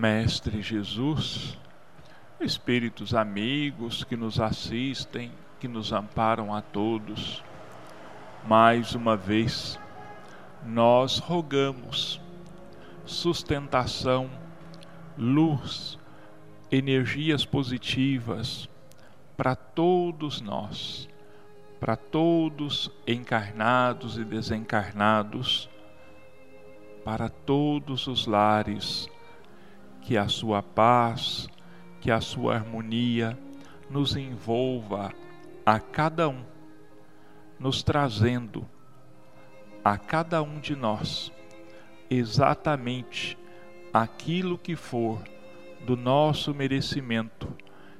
Mestre Jesus, espíritos amigos que nos assistem, que nos amparam a todos, mais uma vez, nós rogamos sustentação, luz, energias positivas para todos nós, para todos encarnados e desencarnados, para todos os lares, que a sua paz, que a sua harmonia nos envolva a cada um, nos trazendo a cada um de nós exatamente aquilo que for do nosso merecimento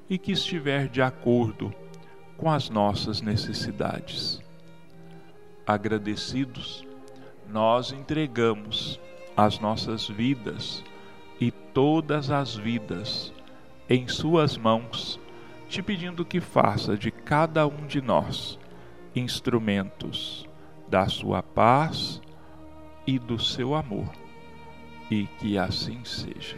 e que estiver de acordo com as nossas necessidades. Agradecidos, nós entregamos as nossas vidas todas as vidas em Suas mãos, te pedindo que faça de cada um de nós instrumentos da Sua paz e do seu amor, e que assim seja.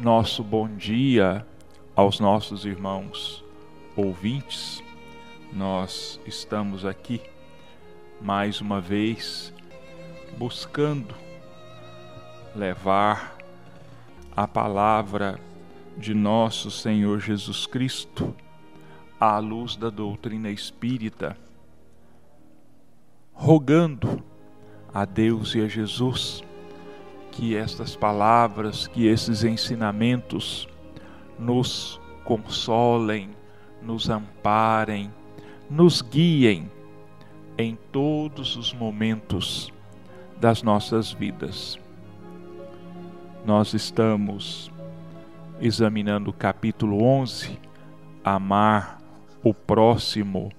Nosso bom dia aos nossos irmãos ouvintes, nós estamos aqui mais uma vez buscando levar a palavra de nosso Senhor Jesus Cristo à luz da doutrina espírita, rogando a Deus e a Jesus que estas palavras, que esses ensinamentos nos consolem, nos amparem, nos guiem em todos os momentos das nossas vidas. Nós estamos examinando o capítulo 11, Amar o próximo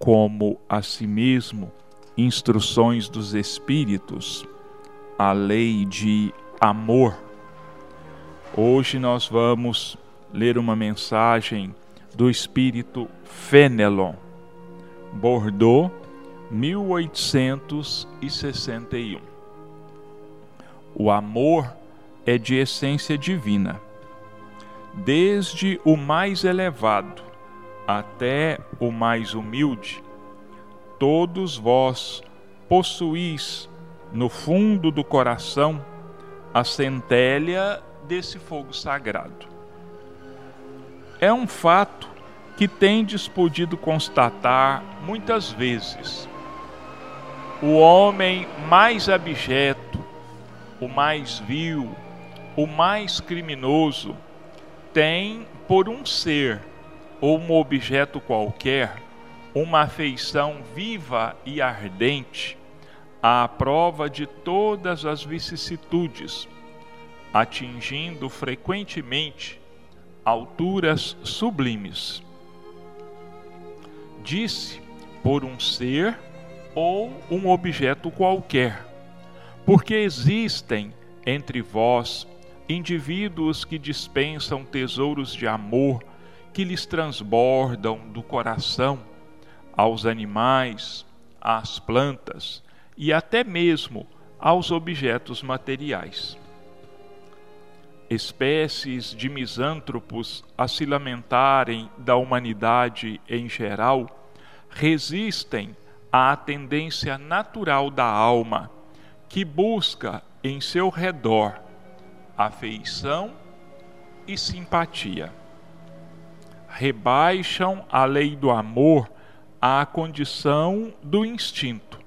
como a si mesmo instruções dos Espíritos, a lei de amor. Hoje nós vamos ler uma mensagem do Espírito Fenelon, Bordeaux, 1861. O amor é de essência divina. Desde o mais elevado até o mais humilde, todos vós possuís no fundo do coração a centelha desse fogo sagrado. É um fato que tendes podido constatar muitas vezes. O homem mais abjeto, o mais vil, o mais criminoso, tem por um ser ou um objeto qualquer uma afeição viva e ardente à prova de todas as vicissitudes, atingindo frequentemente alturas sublimes. Disse por um ser ou um objeto qualquer, porque existem entre vós indivíduos que dispensam tesouros de amor que lhes transbordam do coração aos animais, às plantas e até mesmo aos objetos materiais. Espécies de misântropos a se lamentarem da humanidade em geral resistem à tendência natural da alma, que busca em seu redor afeição e simpatia. Rebaixam a lei do amor à condição do instinto.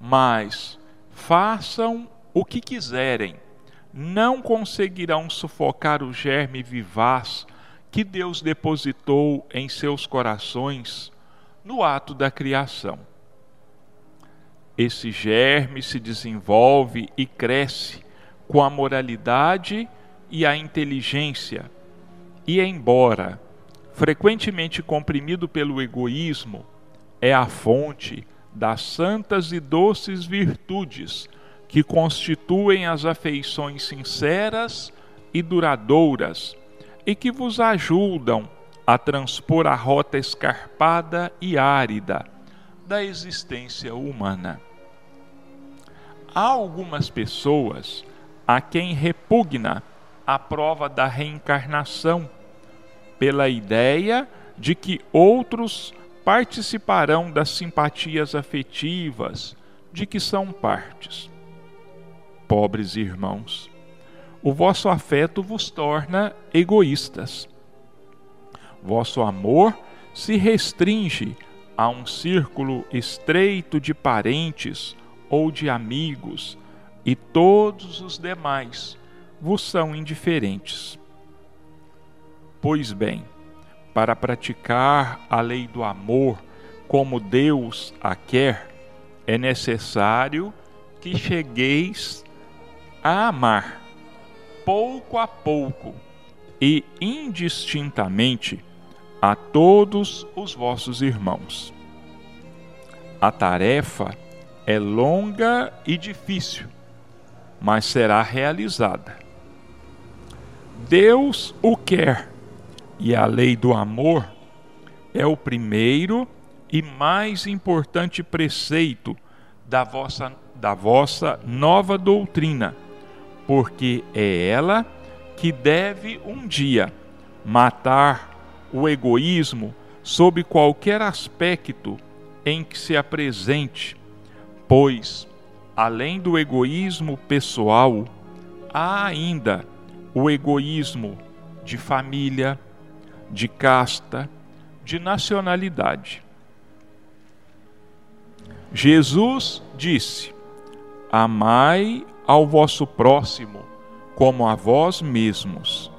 Mas façam o que quiserem, não conseguirão sufocar o germe vivaz que Deus depositou em seus corações no ato da criação. Esse germe se desenvolve e cresce com a moralidade e a inteligência, e embora frequentemente comprimido pelo egoísmo, é a fonte das santas e doces virtudes que constituem as afeições sinceras e duradouras e que vos ajudam a transpor a rota escarpada e árida da existência humana. Há algumas pessoas a quem repugna a prova da reencarnação, pela ideia de que outros participarão das simpatias afetivas de que são partes. Pobres irmãos, o vosso afeto vos torna egoístas. Vosso amor se restringe a um círculo estreito de parentes ou de amigos, e todos os demais vos são indiferentes. Pois bem, para praticar a lei do amor como Deus a quer, é necessário que chegueis a amar, pouco a pouco e indistintamente, a todos os vossos irmãos. A tarefa é longa e difícil, mas será realizada. Deus o quer, e a lei do amor é o primeiro e mais importante preceito da vossa, da vossa nova doutrina, porque é ela que deve um dia matar o egoísmo sob qualquer aspecto em que se apresente, pois, além do egoísmo pessoal, há ainda o egoísmo de família, de casta, de nacionalidade. Jesus disse: Amai ao vosso próximo como a vós mesmos.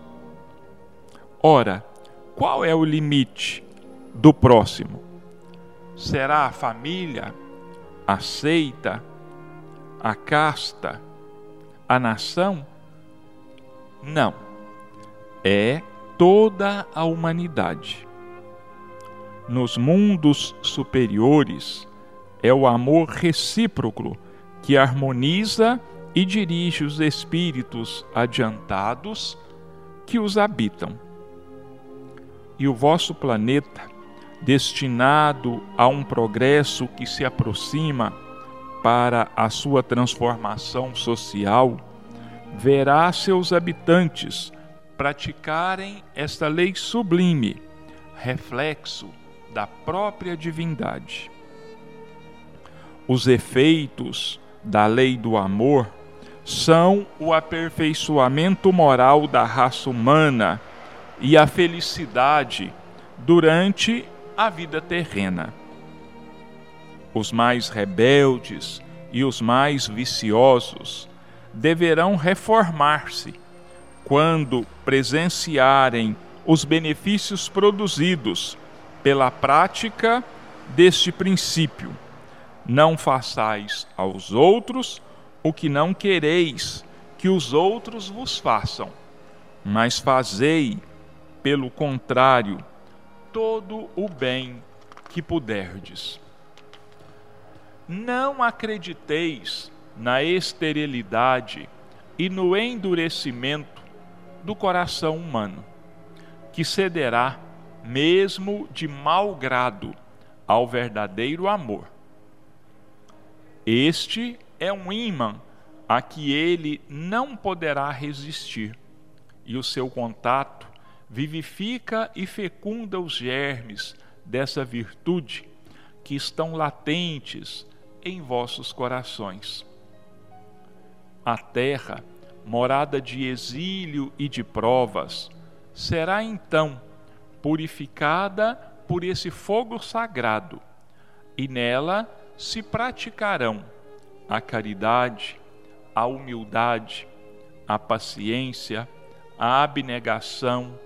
Ora, qual é o limite do próximo? Será a família, a seita, a casta, a nação? Não. É toda a humanidade. Nos mundos superiores, é o amor recíproco que harmoniza e dirige os espíritos adiantados que os habitam e o vosso planeta, destinado a um progresso que se aproxima para a sua transformação social, verá seus habitantes praticarem esta lei sublime, reflexo da própria divindade. Os efeitos da lei do amor são o aperfeiçoamento moral da raça humana e a felicidade durante a vida terrena. Os mais rebeldes e os mais viciosos deverão reformar-se quando presenciarem os benefícios produzidos pela prática deste princípio. Não façais aos outros o que não quereis que os outros vos façam, mas fazei pelo contrário, todo o bem que puderdes. Não acrediteis na esterilidade e no endurecimento do coração humano, que cederá, mesmo de mau grado, ao verdadeiro amor. Este é um ímã a que ele não poderá resistir, e o seu contato vivifica e fecunda os germes dessa virtude que estão latentes em vossos corações. A terra, morada de exílio e de provas, será então purificada por esse fogo sagrado, e nela se praticarão a caridade, a humildade, a paciência, a abnegação,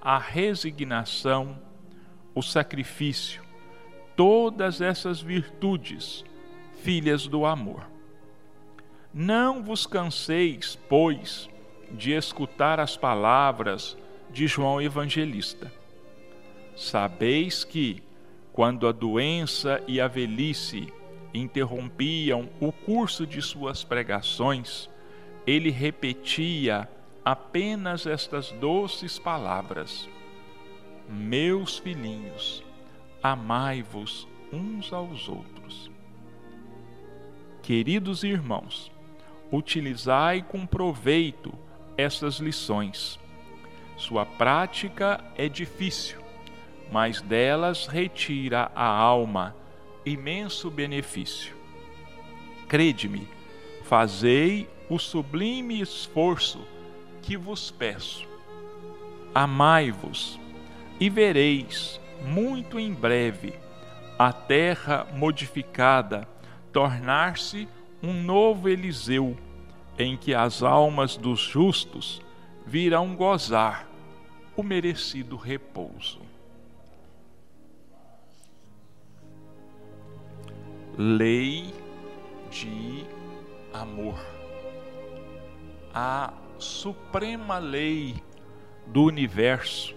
a resignação, o sacrifício, todas essas virtudes, filhas do amor. Não vos canseis, pois, de escutar as palavras de João Evangelista. Sabeis que, quando a doença e a velhice interrompiam o curso de suas pregações, ele repetia apenas estas doces palavras: Meus filhinhos, amai-vos uns aos outros. Queridos irmãos, utilizai com proveito essas lições. Sua prática é difícil, mas delas retira a alma imenso benefício. Crede-me, fazei o sublime esforço que vos peço. Amai-vos e vereis muito em breve a terra modificada tornar-se um novo Eliseu, em que as almas dos justos virão gozar o merecido repouso. Lei de amor. A suprema lei do universo,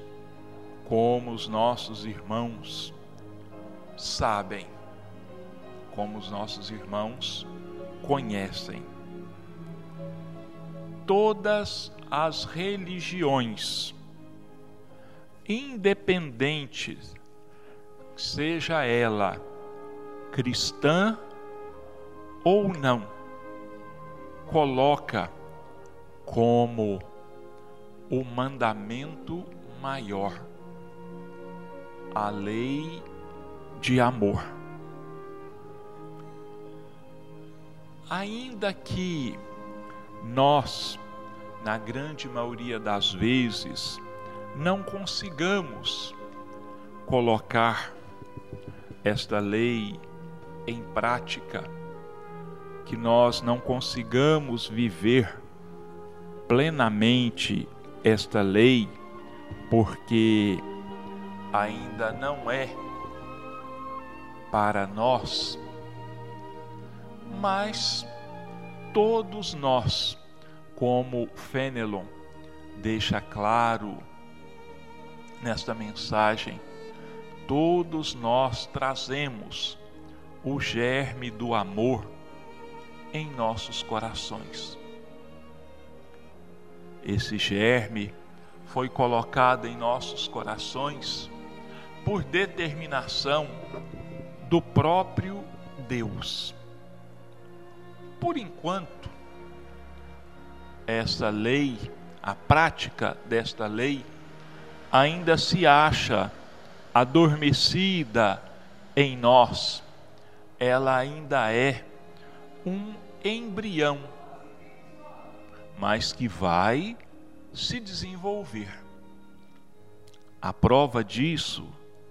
como os nossos irmãos sabem, como os nossos irmãos conhecem. Todas as religiões, independentes, seja ela cristã ou não, coloca como o mandamento maior a lei de amor. Ainda que nós, na grande maioria das vezes, não consigamos colocar esta lei em prática, que nós não consigamos viver plenamente esta lei, porque ainda não é para nós, mas todos nós, como Fenelon deixa claro nesta mensagem, todos nós trazemos o germe do amor em nossos corações. Esse germe foi colocado em nossos corações por determinação do próprio Deus. Por enquanto, essa lei, a prática desta lei, ainda se acha adormecida em nós, ela ainda é um embrião, mas que vai se desenvolver. A prova disso,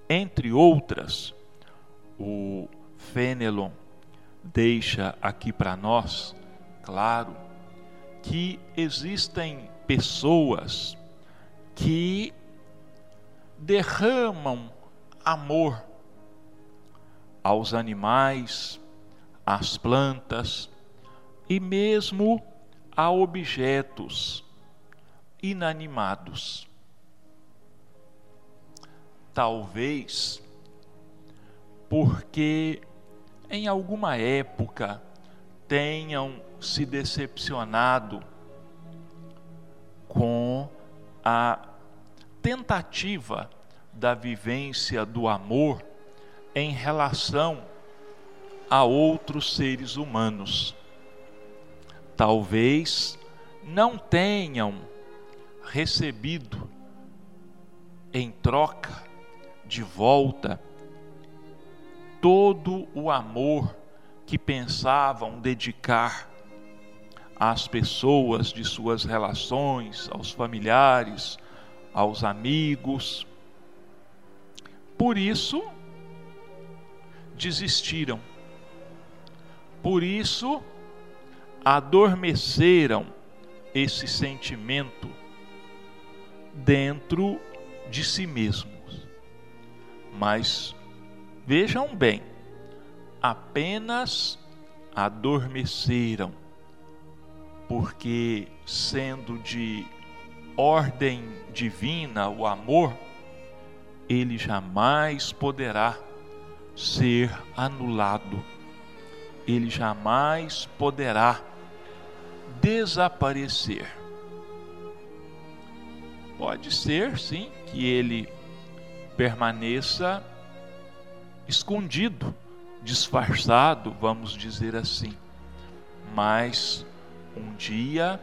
entre outras, o Fenelon deixa aqui para nós claro que existem pessoas que derramam amor aos animais, às plantas e mesmo a objetos inanimados. Talvez porque em alguma época tenham se decepcionado com a tentativa da vivência do amor em relação a outros seres humanos. Talvez não tenham recebido em troca, de volta, todo o amor que pensavam dedicar às pessoas de suas relações, aos familiares, aos amigos. Por isso, desistiram. Por isso, adormeceram esse sentimento dentro de si mesmos. Mas vejam bem, apenas adormeceram, porque sendo de ordem divina o amor, ele jamais poderá ser anulado. Ele jamais poderá desaparecer. Pode ser, sim, que ele permaneça escondido, disfarçado, vamos dizer assim. Mas Um dia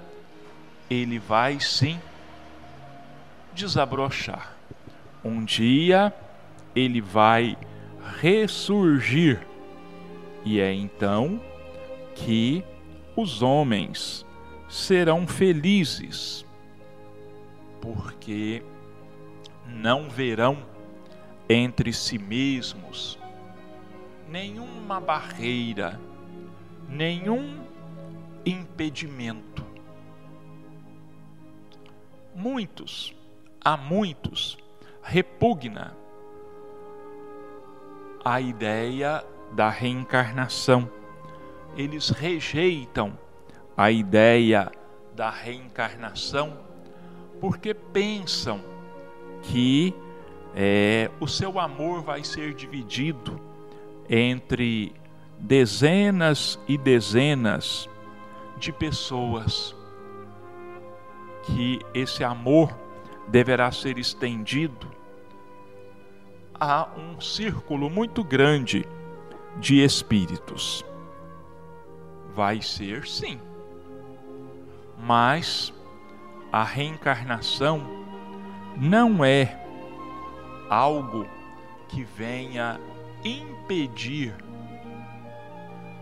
ele vai sim desabrochar. Um dia ele vai ressurgir. E é então que os homens serão felizes, porque não verão entre si mesmos nenhuma barreira, nenhum impedimento. Muitos, há muitos, repugna a ideia da reencarnação. Eles rejeitam a ideia da reencarnação porque pensam que é, o seu amor vai ser dividido entre dezenas e dezenas de pessoas, que esse amor deverá ser estendido a um círculo muito grande de espíritos. Vai ser sim, mas a reencarnação não é algo que venha impedir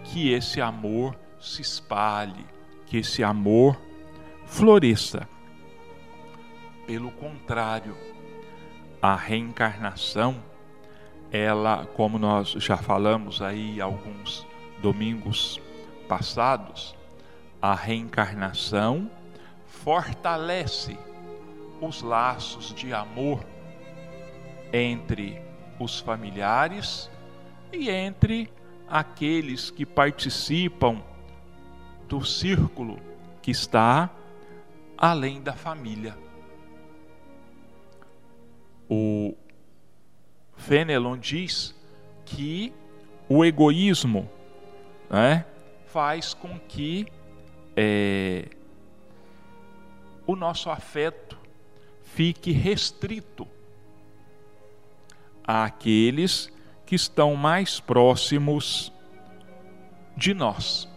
que esse amor se espalhe, que esse amor floresça. Pelo contrário, a reencarnação, ela, como nós já falamos aí alguns domingos passados, a reencarnação fortalece os laços de amor entre os familiares e entre aqueles que participam do círculo que está além da família. O Fenelon diz que o egoísmo né, faz com que é, o nosso afeto fique restrito àqueles que estão mais próximos de nós.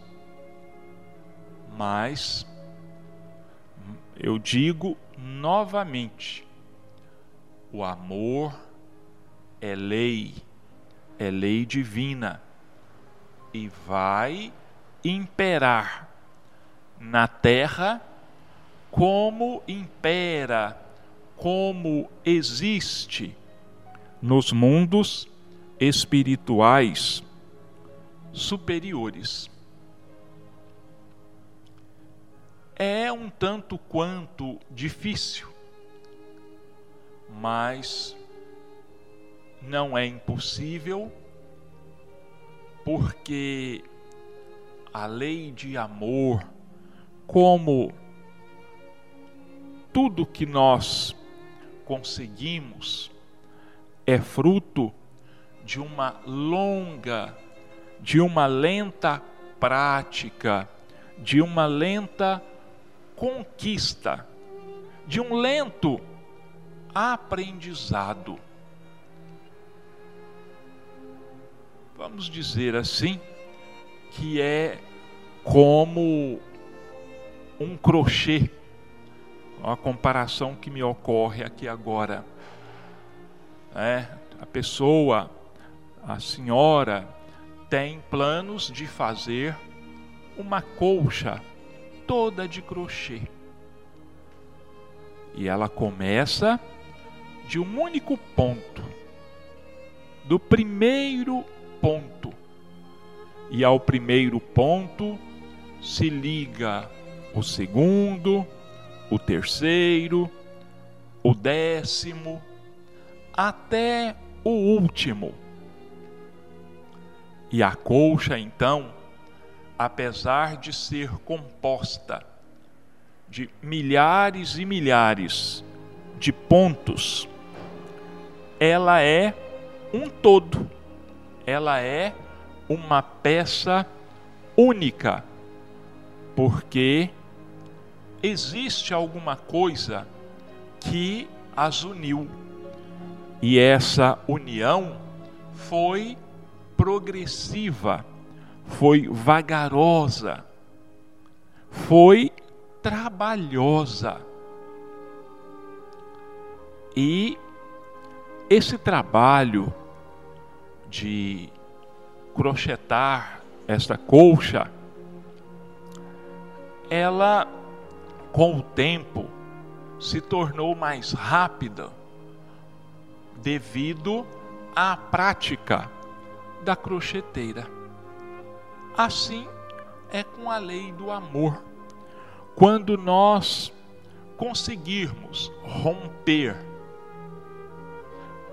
Mas eu digo novamente: o amor é lei, é lei divina e vai imperar na terra como impera, como existe nos mundos espirituais superiores. É um tanto quanto difícil, mas não é impossível, porque a lei de amor, como tudo que nós conseguimos, é fruto de uma longa, de uma lenta prática, de uma lenta conquista, de um lento aprendizado. Vamos dizer assim, que é como um crochê, uma comparação que me ocorre aqui agora. É, a pessoa, a senhora, tem planos de fazer uma colcha toda de crochê. E ela começa de um único ponto, do primeiro ponto. E ao primeiro ponto se liga o segundo, o terceiro, o décimo, até o último. E a colcha, então, apesar de ser composta de milhares e milhares de pontos, ela é um todo, ela é uma peça única, porque existe alguma coisa que as uniu. E essa união foi progressiva, foi vagarosa, foi trabalhosa. E esse trabalho de crochetar esta colcha, ela com o tempo se tornou mais rápida devido à prática da crocheteira. Assim é com a lei do amor. Quando nós conseguirmos romper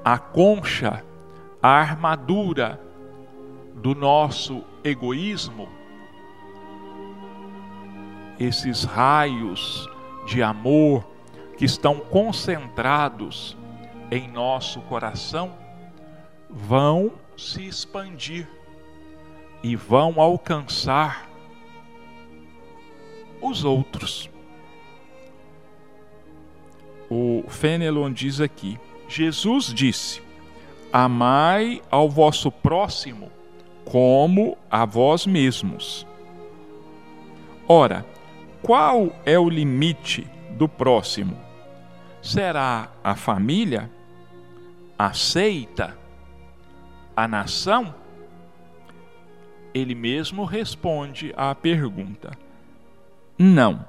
a concha, a armadura do nosso egoísmo, esses raios de amor que estão concentrados em nosso coração vão se expandir e vão alcançar os outros. O Fenelon diz aqui: Jesus disse: Amai ao vosso próximo como a vós mesmos. Ora, qual é o limite do próximo? Será a família? A seita? A nação? Ele mesmo responde à pergunta: Não.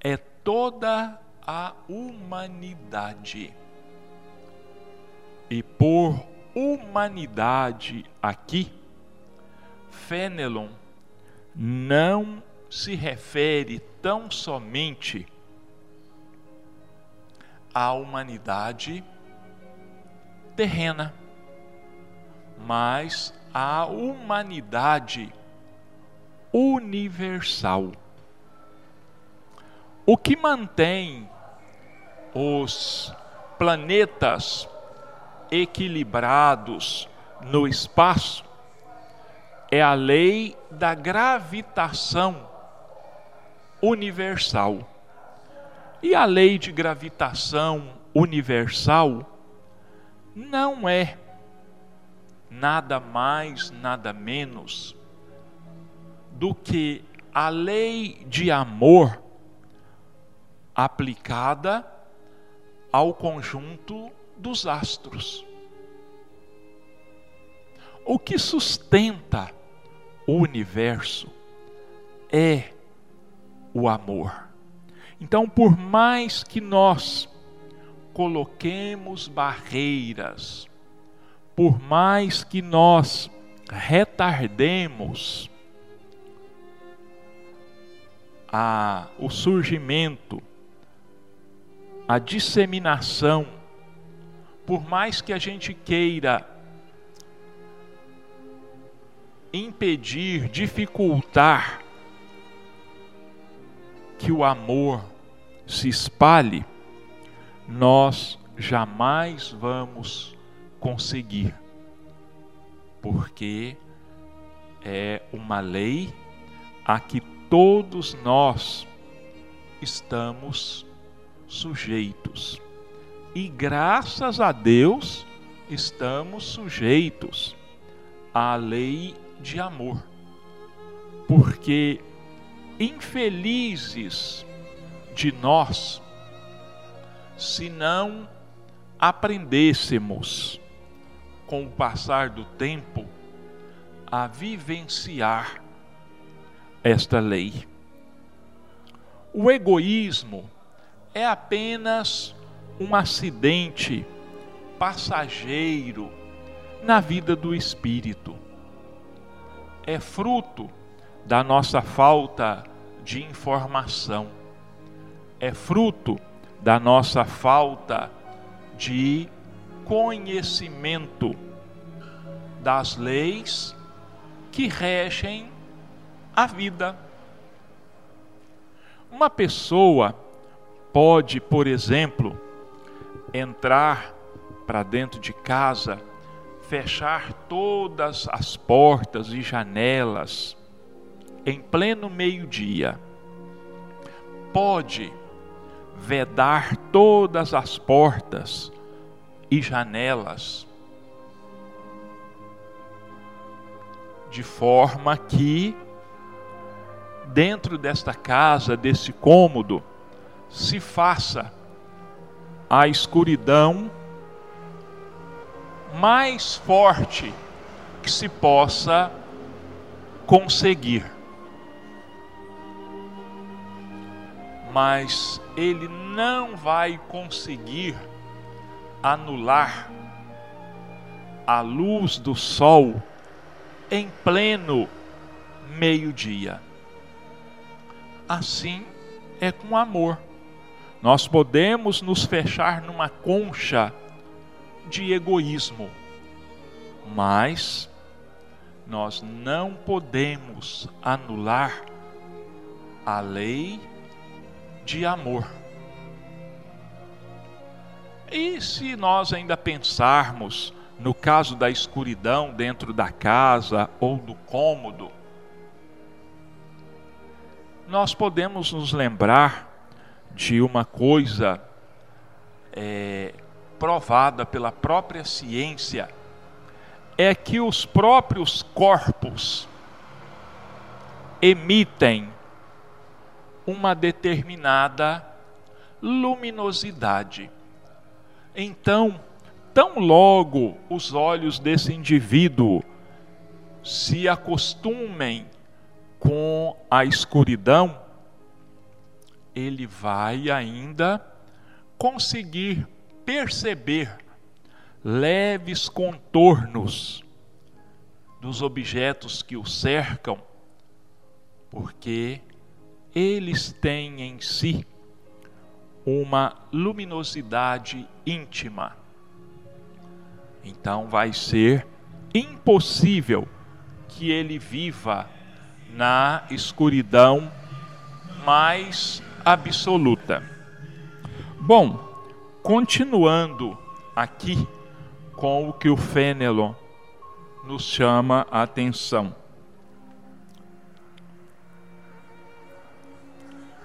É toda a humanidade. E por humanidade aqui, Fenelon não se refere tão somente à humanidade terrena, mas à humanidade universal. O que mantém os planetas equilibrados no espaço é a lei da gravitação universal. E a lei de gravitação universal não é nada mais, nada menos do que a lei de amor aplicada ao conjunto dos astros. O que sustenta o universo é o amor. Então, por mais que nós coloquemos barreiras, por mais que nós retardemos a, o surgimento, a disseminação, por mais que a gente queira impedir, dificultar que o amor se espalhe, nós jamais vamos conseguir, porque é uma lei a que todos nós estamos sujeitos. E graças a Deus estamos sujeitos à lei de amor. Porque infelizes de nós se não aprendêssemos com o passar do tempo a vivenciar esta lei. O egoísmo é apenas um acidente passageiro na vida do espírito. É fruto da nossa falta de informação, é fruto da nossa falta de conhecimento das leis que regem a vida. Uma pessoa pode, por exemplo, entrar para dentro de casa, fechar todas as portas e janelas em pleno meio-dia. Pode vedar todas as portas e janelas, de forma que dentro desta casa, desse cômodo, se faça a escuridão mais forte que se possa conseguir. Mas ele não vai conseguir anular a luz do sol em pleno meio-dia. Assim é com amor. Nós podemos nos fechar numa concha de egoísmo, mas nós não podemos anular a lei de amor. E se nós ainda pensarmos no caso da escuridão dentro da casa ou do cômodo, nós podemos nos lembrar de uma coisa é, provada pela própria ciência, é que os próprios corpos emitem uma determinada luminosidade. Então, tão logo os olhos desse indivíduo se acostumem com a escuridão, ele vai ainda conseguir perceber leves contornos dos objetos que o cercam, porque eles têm em si uma luminosidade íntima. Então vai ser impossível que ele viva na escuridão mais absoluta. Bom, continuando aqui com o que o Fenelon nos chama a atenção.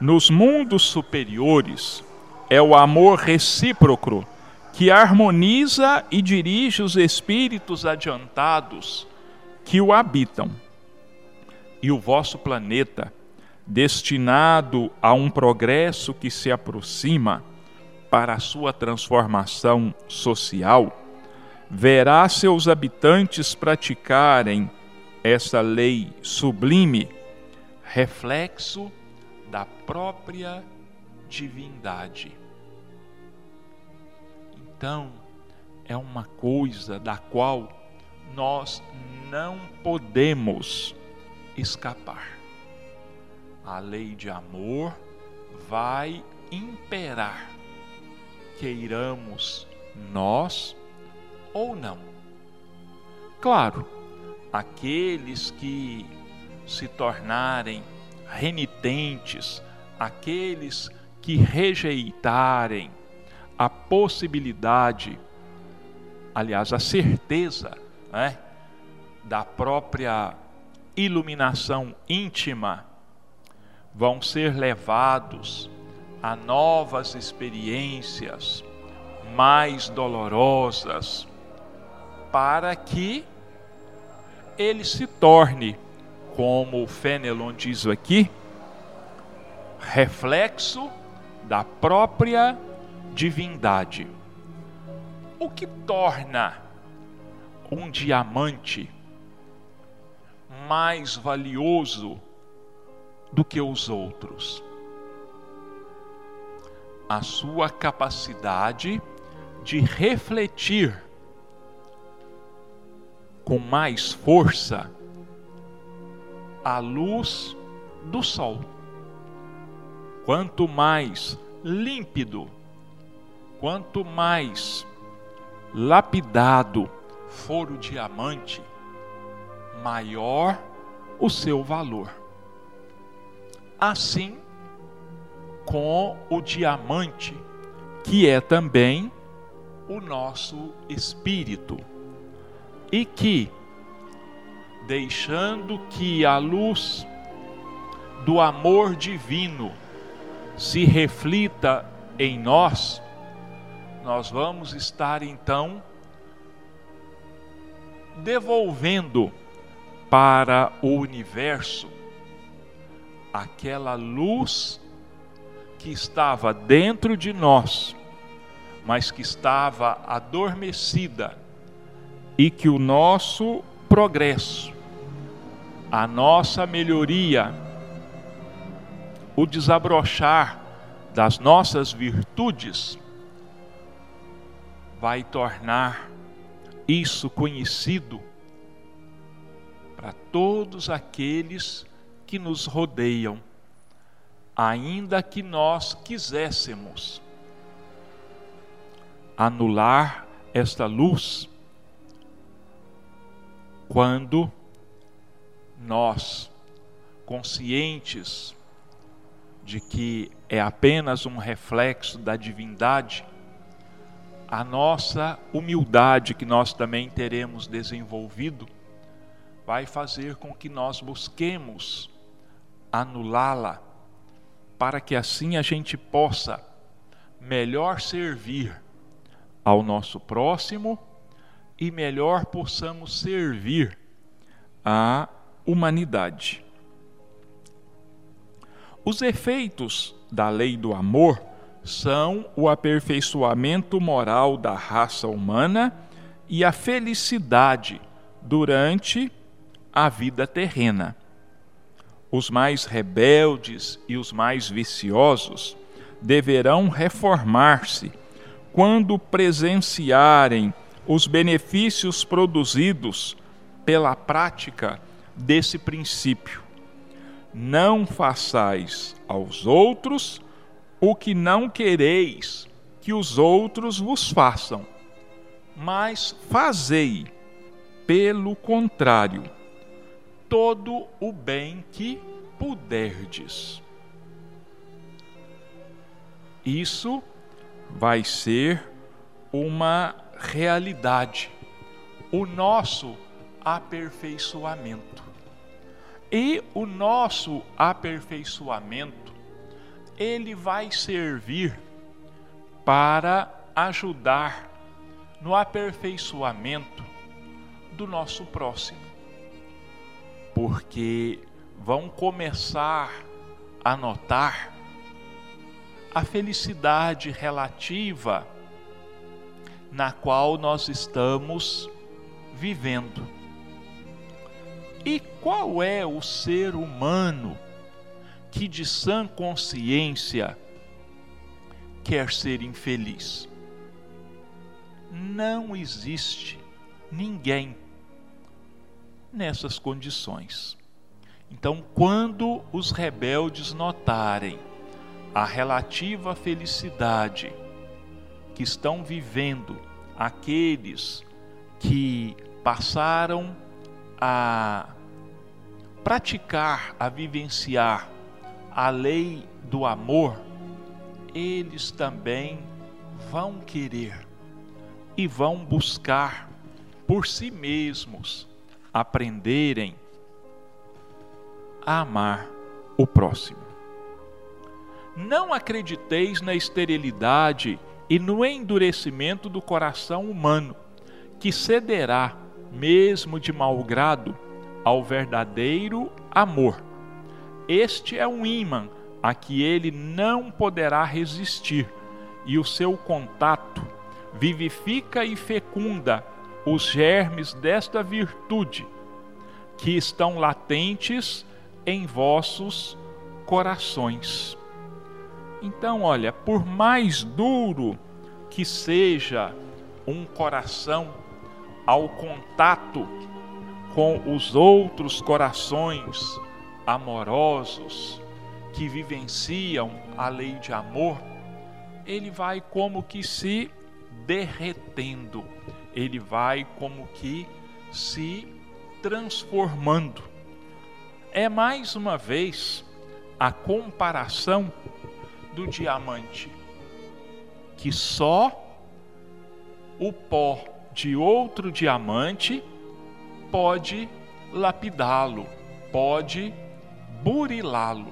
Nos mundos superiores, é o amor recíproco que harmoniza e dirige os espíritos adiantados que o habitam. E o vosso planeta, destinado a um progresso que se aproxima para a sua transformação social, verá seus habitantes praticarem essa lei sublime, reflexo da própria divindade. Então, é uma coisa da qual nós não podemos escapar. A lei de amor vai imperar, queiramos nós ou não. Claro, aqueles que se tornarem renitentes, aqueles que rejeitarem a possibilidade, aliás, a certeza né, da própria iluminação íntima, vão ser levados a novas experiências mais dolorosas, para que ele se torne, como o Fenelon diz aqui, reflexo da própria divindade. O que torna um diamante mais valioso do que os outros? A sua capacidade de refletir com mais força a luz do sol. Quanto mais límpido quanto mais lapidado for o diamante, maior o seu valor. Assim com o diamante, que é também o nosso espírito, e que, deixando que a luz do amor divino se reflita em nós, nós vamos estar então devolvendo para o universo aquela luz que estava dentro de nós, mas que estava adormecida, e que o nosso progresso, a nossa melhoria, o desabrochar das nossas virtudes, vai tornar isso conhecido para todos aqueles que nos rodeiam, ainda que nós quiséssemos anular esta luz quando nós, conscientes de que é apenas um reflexo da divindade, a nossa humildade que nós também teremos desenvolvido vai fazer com que nós busquemos anulá-la, para que assim a gente possa melhor servir ao nosso próximo e melhor possamos servir à humanidade. Os efeitos da lei do amor são o aperfeiçoamento moral da raça humana e a felicidade durante a vida terrena. Os mais rebeldes e os mais viciosos deverão reformar-se quando presenciarem os benefícios produzidos pela prática desse princípio. Não façais aos outros o que não quereis que os outros vos façam, mas fazei, pelo contrário, todo o bem que puderdes. Isso vai ser uma realidade, o nosso aperfeiçoamento. E o nosso aperfeiçoamento, ele vai servir para ajudar no aperfeiçoamento do nosso próximo. Porque vão começar a notar a felicidade relativa na qual nós estamos vivendo. E qual é o ser humano que de sã consciência quer ser infeliz? Não existe ninguém nessas condições. Então, quando os rebeldes notarem a relativa felicidade que estão vivendo aqueles que passaram a praticar, a vivenciar a lei do amor, eles também vão querer e vão buscar por si mesmos aprenderem a amar o próximo. Não acrediteis na esterilidade e no endurecimento do coração humano, que cederá, mesmo de mau grado, ao verdadeiro amor. Este é um ímã a que ele não poderá resistir, e o seu contato vivifica e fecunda os germes desta virtude, que estão latentes em vossos corações. Então, olha, por mais duro que seja um coração ao contato com os outros corações amorosos que vivenciam a lei de amor, ele vai como que se derretendo, ele vai como que se transformando. É mais uma vez a comparação do diamante, que só o pó de outro diamante pode lapidá-lo, pode burilá-lo.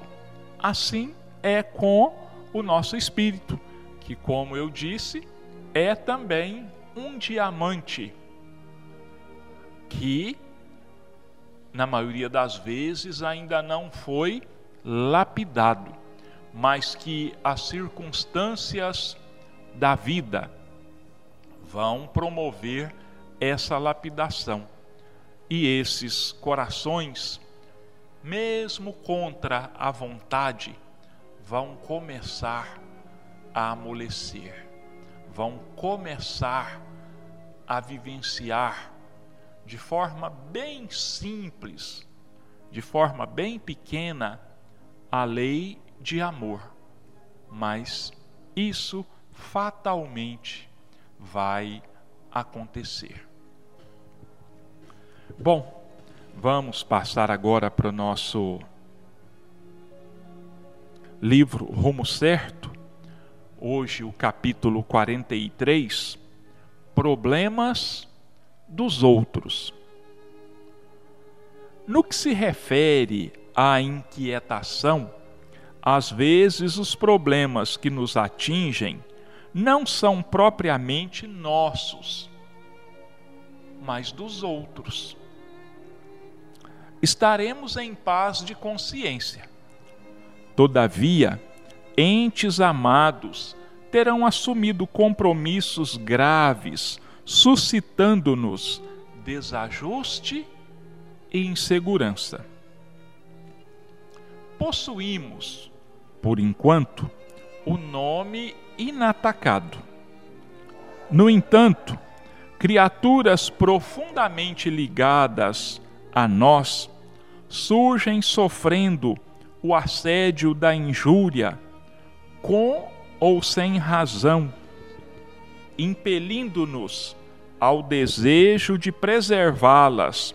Assim é com o nosso espírito, que, como eu disse, é também um diamante que, na maioria das vezes, ainda não foi lapidado, mas que as circunstâncias da vida vão promover essa lapidação. E esses corações, mesmo contra a vontade, vão começar a amolecer, vão começar a vivenciar de forma bem simples, de forma bem pequena, a lei de amor. Mas isso fatalmente vai acontecer. Bom, vamos passar agora para o nosso livro Rumo Certo. Hoje, o capítulo 43, Problemas dos Outros. No que se refere à inquietação, às vezes os problemas que nos atingem não são propriamente nossos, mas dos outros. Estaremos em paz de consciência. Todavia, entes amados terão assumido compromissos graves, suscitando-nos desajuste e insegurança. Possuímos, por enquanto, o nome inatacado. No entanto, criaturas profundamente ligadas a nós surgem sofrendo o assédio da injúria, com ou sem razão, impelindo-nos ao desejo de preservá-las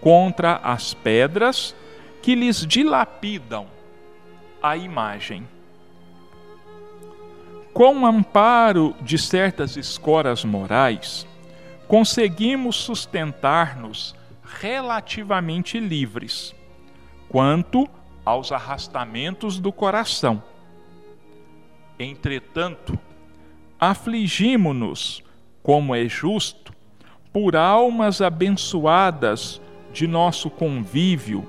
contra as pedras que lhes dilapidam a imagem com o amparo de certas escoras morais, conseguimos sustentar-nos relativamente livres quanto aos arrastamentos do coração. Entretanto, afligimo-nos, como é justo, por almas abençoadas de nosso convívio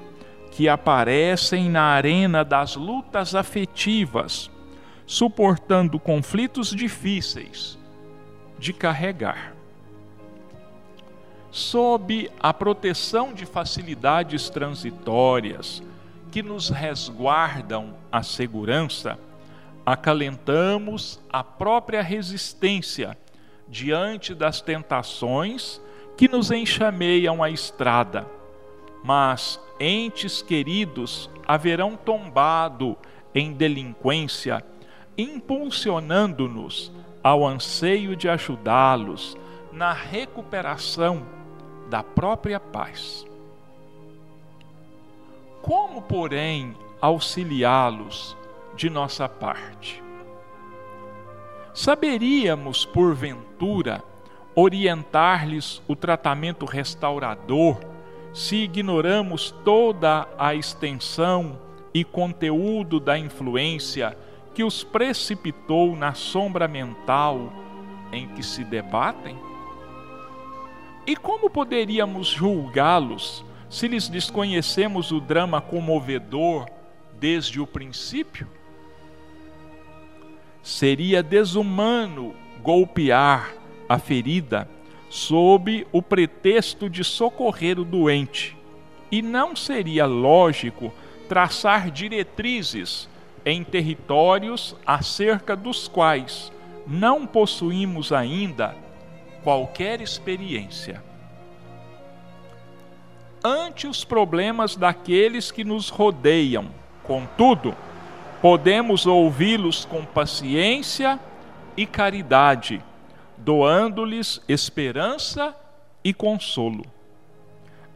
que aparecem na arena das lutas afetivas suportando conflitos difíceis de carregar. Sob a proteção de facilidades transitórias que nos resguardam a segurança, acalentamos a própria resistência diante das tentações que nos enxameiam a estrada. Mas entes queridos haverão tombado em delinquência impulsionando-nos ao anseio de ajudá-los na recuperação da própria paz. Como, porém, auxiliá-los de nossa parte? Saberíamos, porventura, orientar-lhes o tratamento restaurador se ignoramos toda a extensão e conteúdo da influência que os precipitou na sombra mental em que se debatem? E como poderíamos julgá-los se lhes desconhecemos o drama comovedor desde o princípio? Seria desumano golpear a ferida sob o pretexto de socorrer o doente, e não seria lógico traçar diretrizes em territórios acerca dos quais não possuímos ainda qualquer experiência. Ante os problemas daqueles que nos rodeiam, contudo, podemos ouvi-los com paciência e caridade, doando-lhes esperança e consolo.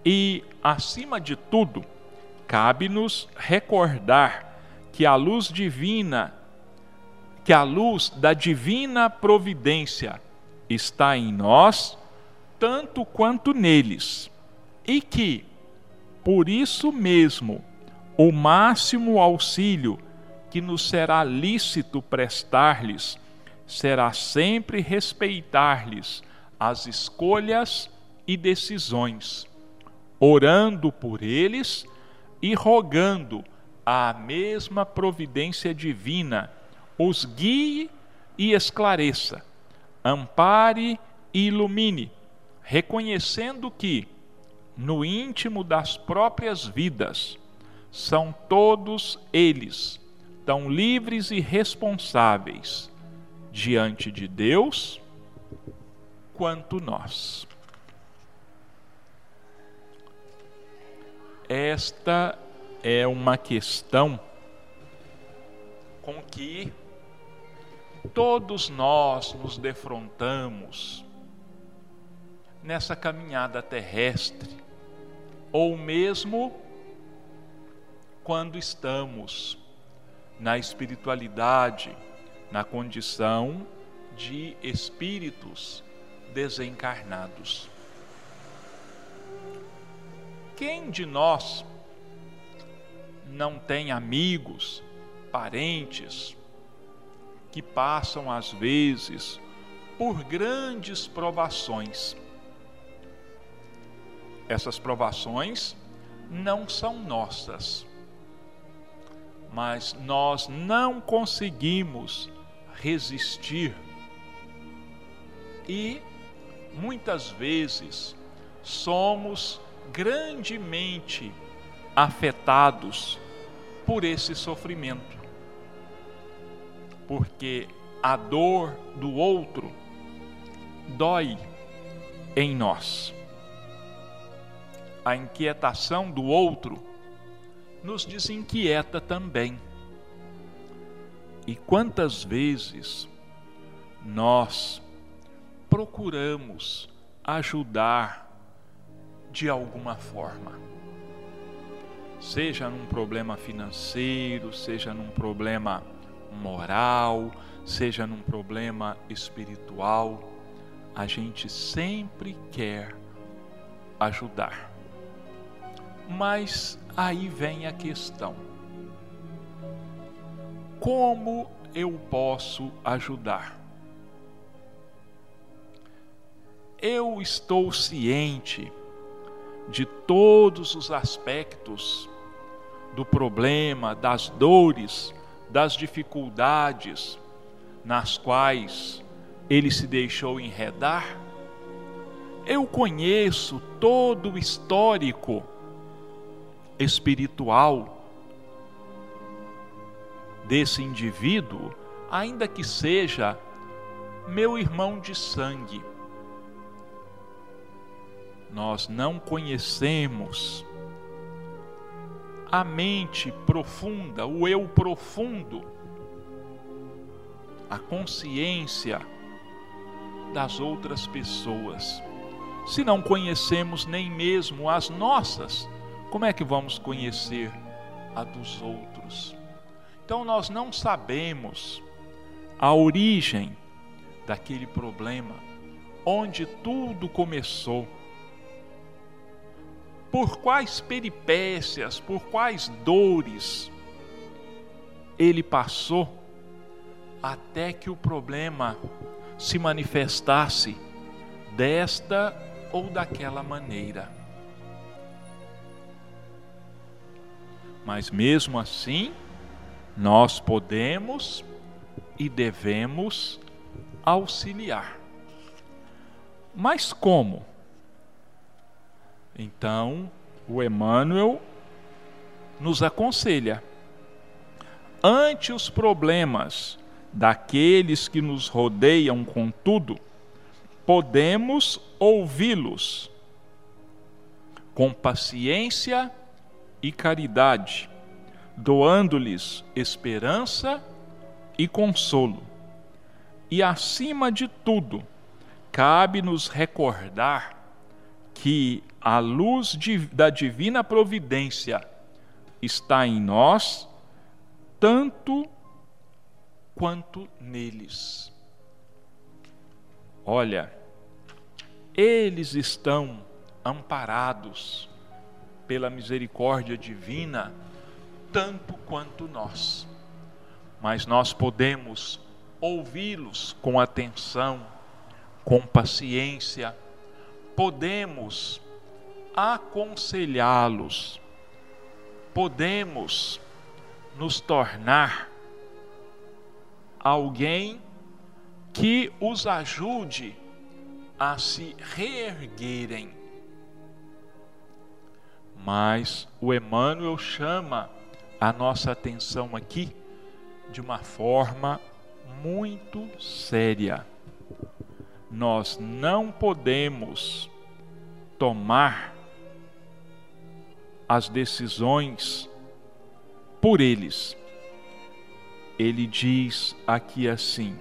E, acima de tudo, cabe-nos recordar que a luz divina, que a luz da divina providência está em nós, tanto quanto neles, e que, por isso mesmo, o máximo auxílio que nos será lícito prestar-lhes será sempre respeitar-lhes as escolhas e decisões, orando por eles e rogando a mesma providência divina os guie e esclareça, ampare e ilumine, reconhecendo que, no íntimo das próprias vidas, são todos eles tão livres e responsáveis diante de Deus quanto nós. Esta é uma questão com que todos nós nos defrontamos nessa caminhada terrestre, ou mesmo quando estamos na espiritualidade, na condição de espíritos desencarnados. Quem de nós não tem amigos, parentes, que passam às vezes por grandes provações? Essas provações não são nossas, mas nós não conseguimos resistir e muitas vezes somos grandemente afetados por esse sofrimento. Porque a dor do outro dói em nós. A inquietação do outro nos desinquieta também. E quantas vezes nós procuramos ajudar de alguma forma. Seja num problema financeiro, seja num problema moral, seja num problema espiritual, a gente sempre quer ajudar. Mas aí vem a questão: como eu posso ajudar? Eu estou ciente de todos os aspectos do problema, das dores, das dificuldades nas quais ele se deixou enredar? Eu conheço todo o histórico espiritual desse indivíduo, ainda que seja meu irmão de sangue nós não conhecemos a mente profunda, o eu profundo, a consciência das outras pessoas. Se não conhecemos nem mesmo as nossas, como é que vamos conhecer a dos outros? Então nós não sabemos a origem daquele problema, onde tudo começou por quais peripécias, por quais dores ele passou até que o problema se manifestasse desta ou daquela maneira. Mas mesmo assim, nós podemos e devemos auxiliar. Mas como? Então, o Emmanuel nos aconselha: ante os problemas daqueles que nos rodeiam, contudo, podemos ouvi-los com paciência e caridade, doando-lhes esperança e consolo. E, acima de tudo, cabe-nos recordar que a luz da divina providência está em nós, tanto quanto neles. Olha, eles estão amparados pela misericórdia divina, tanto quanto nós. Mas nós podemos ouvi-los com atenção, com paciência, podemos aconselhá-los, podemos nos tornar alguém que os ajude a se reerguerem. Mas o Emmanuel chama a nossa atenção aqui de uma forma muito séria. Nós não podemos tomar as decisões por eles. Ele diz aqui assim: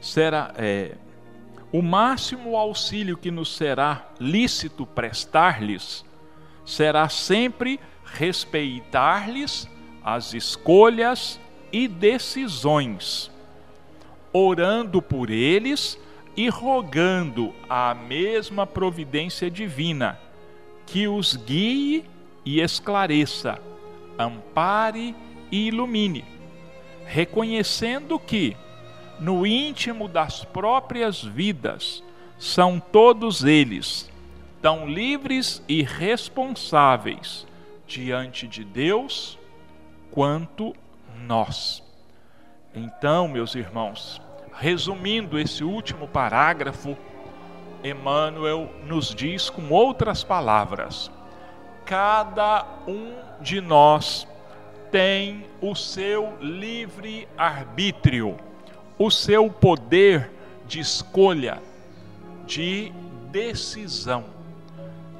será é, o máximo auxílio que nos será lícito prestar-lhes será sempre respeitar-lhes as escolhas e decisões, orando por eles e rogando a mesma providência divina que os guie e esclareça, ampare e ilumine, reconhecendo que, no íntimo das próprias vidas, são todos eles tão livres e responsáveis diante de Deus quanto nós. Então, meus irmãos, resumindo esse último parágrafo, Emmanuel nos diz com outras palavras: cada um de nós tem o seu livre arbítrio, o seu poder de escolha, de decisão.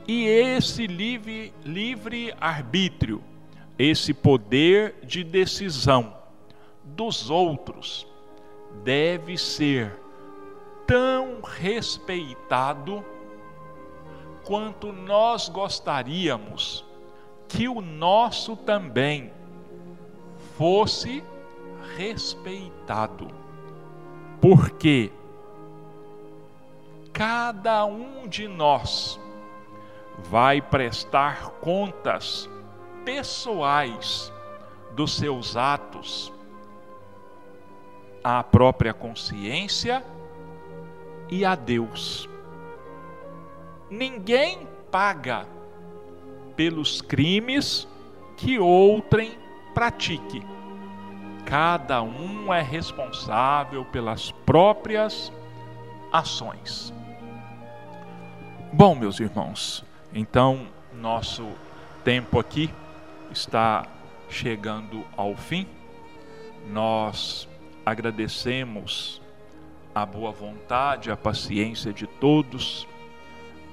E esse livre, livre arbítrio, esse poder de decisão dos outros, deve ser tão respeitado quanto nós gostaríamos que o nosso também fosse respeitado. Porque cada um de nós vai prestar contas pessoais dos seus atos à própria consciência e a Deus. Ninguém paga pelos crimes que outrem pratique. Cada um é responsável pelas próprias ações. Bom, meus irmãos, então nosso tempo aqui está chegando ao fim. Nós agradecemos a boa vontade, a paciência de todos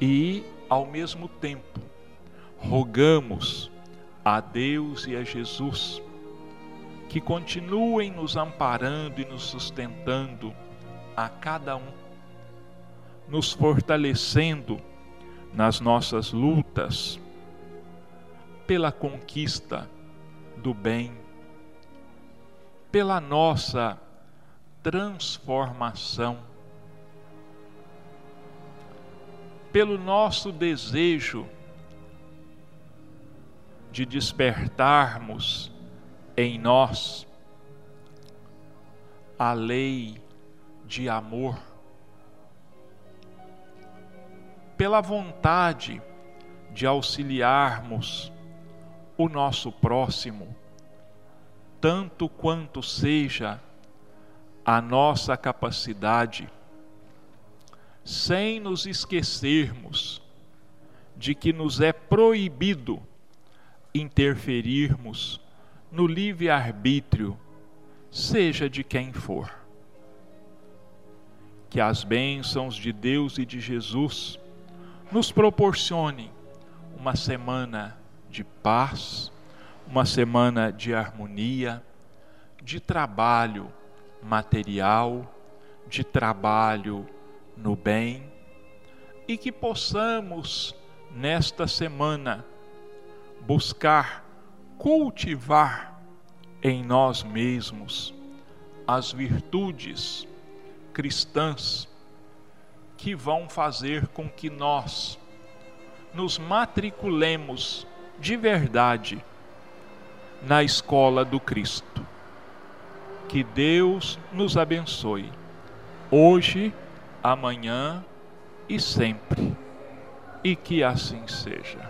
e, ao mesmo tempo, rogamos a Deus e a Jesus que continuem nos amparando e nos sustentando a cada um, nos fortalecendo nas nossas lutas pela conquista do bem, pela nossa transformação, pelo nosso desejo de despertarmos em nós a lei de amor, pela vontade de auxiliarmos o nosso próximo, tanto quanto seja a nossa capacidade, sem nos esquecermos de que nos é proibido interferirmos no livre-arbítrio, seja de quem for. Que as bênçãos de Deus e de Jesus nos proporcionem uma semana de paz, uma semana de harmonia, de trabalho material, de trabalho no bem, e que possamos, nesta semana, buscar cultivar em nós mesmos as virtudes cristãs que vão fazer com que nós nos matriculemos de verdade na escola do Cristo. Que Deus nos abençoe, hoje, amanhã e sempre, e que assim seja.